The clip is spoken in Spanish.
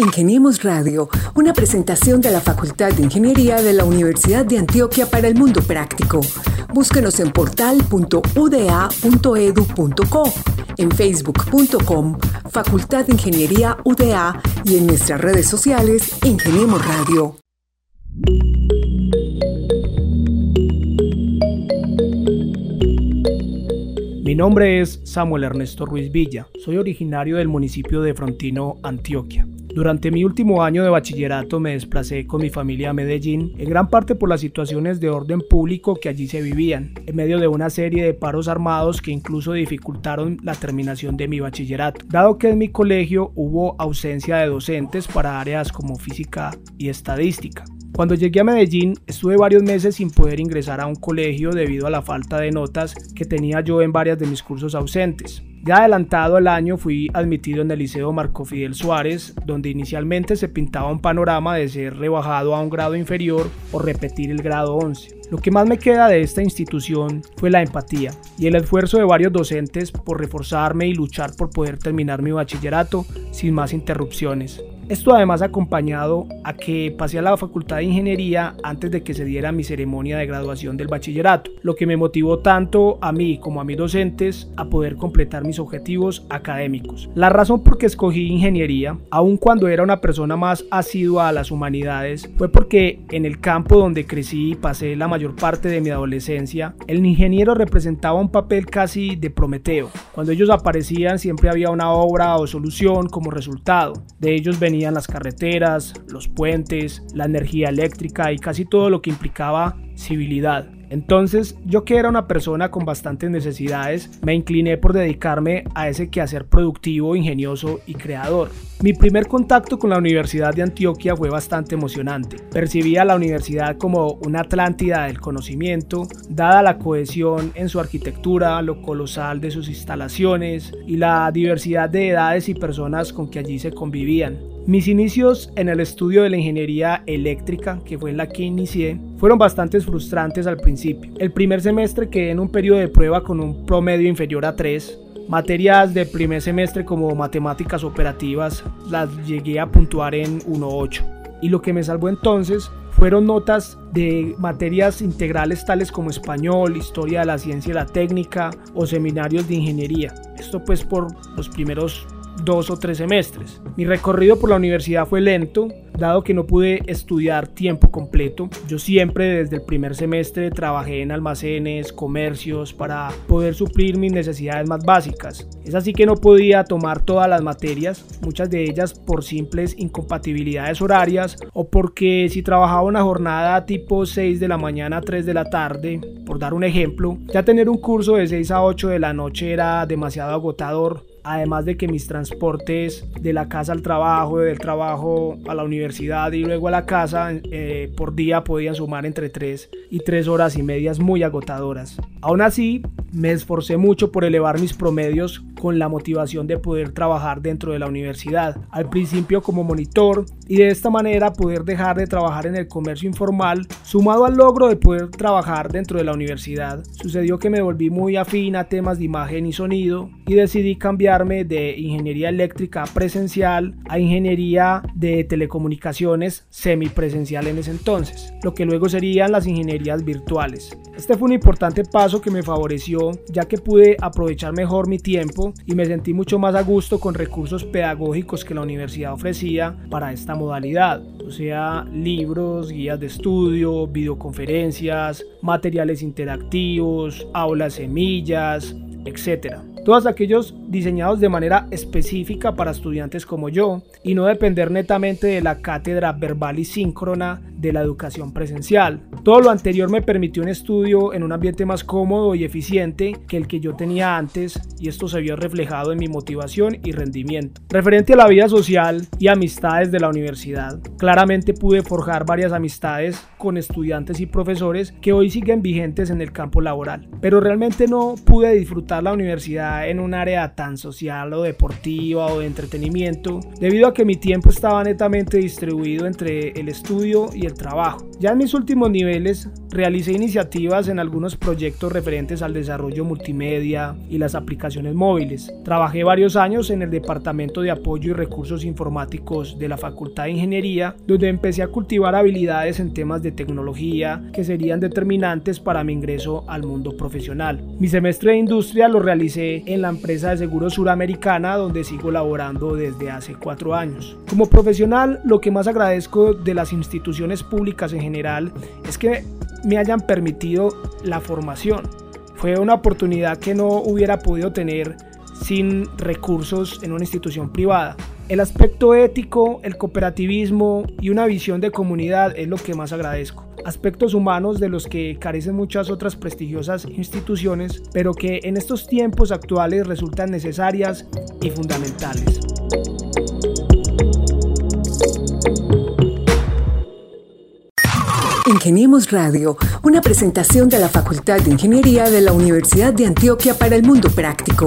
Ingeniemos Radio, una presentación de la Facultad de Ingeniería de la Universidad de Antioquia para el Mundo Práctico. Búsquenos en portal.uda.edu.co, en facebook.com, Facultad de Ingeniería UDA y en nuestras redes sociales, Ingeniemos Radio. Mi nombre es Samuel Ernesto Ruiz Villa, soy originario del municipio de Frontino, Antioquia. Durante mi último año de bachillerato me desplacé con mi familia a Medellín, en gran parte por las situaciones de orden público que allí se vivían, en medio de una serie de paros armados que incluso dificultaron la terminación de mi bachillerato, dado que en mi colegio hubo ausencia de docentes para áreas como física y estadística. Cuando llegué a Medellín estuve varios meses sin poder ingresar a un colegio debido a la falta de notas que tenía yo en varias de mis cursos ausentes. Ya adelantado el año fui admitido en el Liceo Marco Fidel Suárez, donde inicialmente se pintaba un panorama de ser rebajado a un grado inferior o repetir el grado 11. Lo que más me queda de esta institución fue la empatía y el esfuerzo de varios docentes por reforzarme y luchar por poder terminar mi bachillerato sin más interrupciones. Esto además acompañado a que pasé a la Facultad de Ingeniería antes de que se diera mi ceremonia de graduación del bachillerato, lo que me motivó tanto a mí como a mis docentes a poder completar mis objetivos académicos. La razón por que escogí ingeniería, aun cuando era una persona más asidua a las humanidades, fue porque en el campo donde crecí y pasé la mayor parte de mi adolescencia, el ingeniero representaba un papel casi de Prometeo. Cuando ellos aparecían siempre había una obra o solución como resultado. De ellos venía las carreteras, los puentes, la energía eléctrica y casi todo lo que implicaba civilidad. Entonces, yo que era una persona con bastantes necesidades, me incliné por dedicarme a ese quehacer productivo, ingenioso y creador. Mi primer contacto con la Universidad de Antioquia fue bastante emocionante. Percibía la universidad como una Atlántida del conocimiento, dada la cohesión en su arquitectura, lo colosal de sus instalaciones y la diversidad de edades y personas con que allí se convivían. Mis inicios en el estudio de la ingeniería eléctrica, que fue en la que inicié, fueron bastante frustrantes al principio. El primer semestre quedé en un periodo de prueba con un promedio inferior a 3. Materias de primer semestre como matemáticas operativas las llegué a puntuar en 1.8. Y lo que me salvó entonces fueron notas de materias integrales tales como español, historia de la ciencia y la técnica o seminarios de ingeniería. Esto pues por los primeros dos o tres semestres. Mi recorrido por la universidad fue lento, dado que no pude estudiar tiempo completo. Yo siempre desde el primer semestre trabajé en almacenes, comercios, para poder suplir mis necesidades más básicas. Es así que no podía tomar todas las materias, muchas de ellas por simples incompatibilidades horarias o porque si trabajaba una jornada tipo 6 de la mañana a 3 de la tarde, por dar un ejemplo, ya tener un curso de 6 a 8 de la noche era demasiado agotador además de que mis transportes de la casa al trabajo, del trabajo a la universidad y luego a la casa eh, por día podían sumar entre 3 y 3 horas y medias muy agotadoras. Aún así, me esforcé mucho por elevar mis promedios con la motivación de poder trabajar dentro de la universidad, al principio como monitor y de esta manera poder dejar de trabajar en el comercio informal, sumado al logro de poder trabajar dentro de la universidad. Sucedió que me volví muy afín a temas de imagen y sonido y decidí cambiarme de ingeniería eléctrica presencial a ingeniería de telecomunicaciones semipresencial en ese entonces, lo que luego serían las ingenierías virtuales. Este fue un importante paso que me favoreció ya que pude aprovechar mejor mi tiempo y me sentí mucho más a gusto con recursos pedagógicos que la universidad ofrecía para esta modalidad, o sea, libros, guías de estudio, videoconferencias, materiales interactivos, aulas semillas, etc. Todos aquellos diseñados de manera específica para estudiantes como yo y no depender netamente de la cátedra verbal y síncrona de la educación presencial. Todo lo anterior me permitió un estudio en un ambiente más cómodo y eficiente que el que yo tenía antes y esto se vio reflejado en mi motivación y rendimiento. Referente a la vida social y amistades de la universidad, claramente pude forjar varias amistades con estudiantes y profesores que hoy siguen vigentes en el campo laboral, pero realmente no pude disfrutar la universidad en un área tan social o deportiva o de entretenimiento debido a que mi tiempo estaba netamente distribuido entre el estudio y el trabajo. Ya en mis últimos niveles realicé iniciativas en algunos proyectos referentes al desarrollo multimedia y las aplicaciones móviles. Trabajé varios años en el Departamento de Apoyo y Recursos Informáticos de la Facultad de Ingeniería, donde empecé a cultivar habilidades en temas de tecnología que serían determinantes para mi ingreso al mundo profesional. Mi semestre de industria lo realicé en la empresa de seguros suramericana, donde sigo laborando desde hace cuatro años. Como profesional, lo que más agradezco de las instituciones públicas en general es que me hayan permitido la formación. Fue una oportunidad que no hubiera podido tener sin recursos en una institución privada. El aspecto ético, el cooperativismo y una visión de comunidad es lo que más agradezco. Aspectos humanos de los que carecen muchas otras prestigiosas instituciones, pero que en estos tiempos actuales resultan necesarias y fundamentales. Ingeniemos Radio, una presentación de la Facultad de Ingeniería de la Universidad de Antioquia para el Mundo Práctico.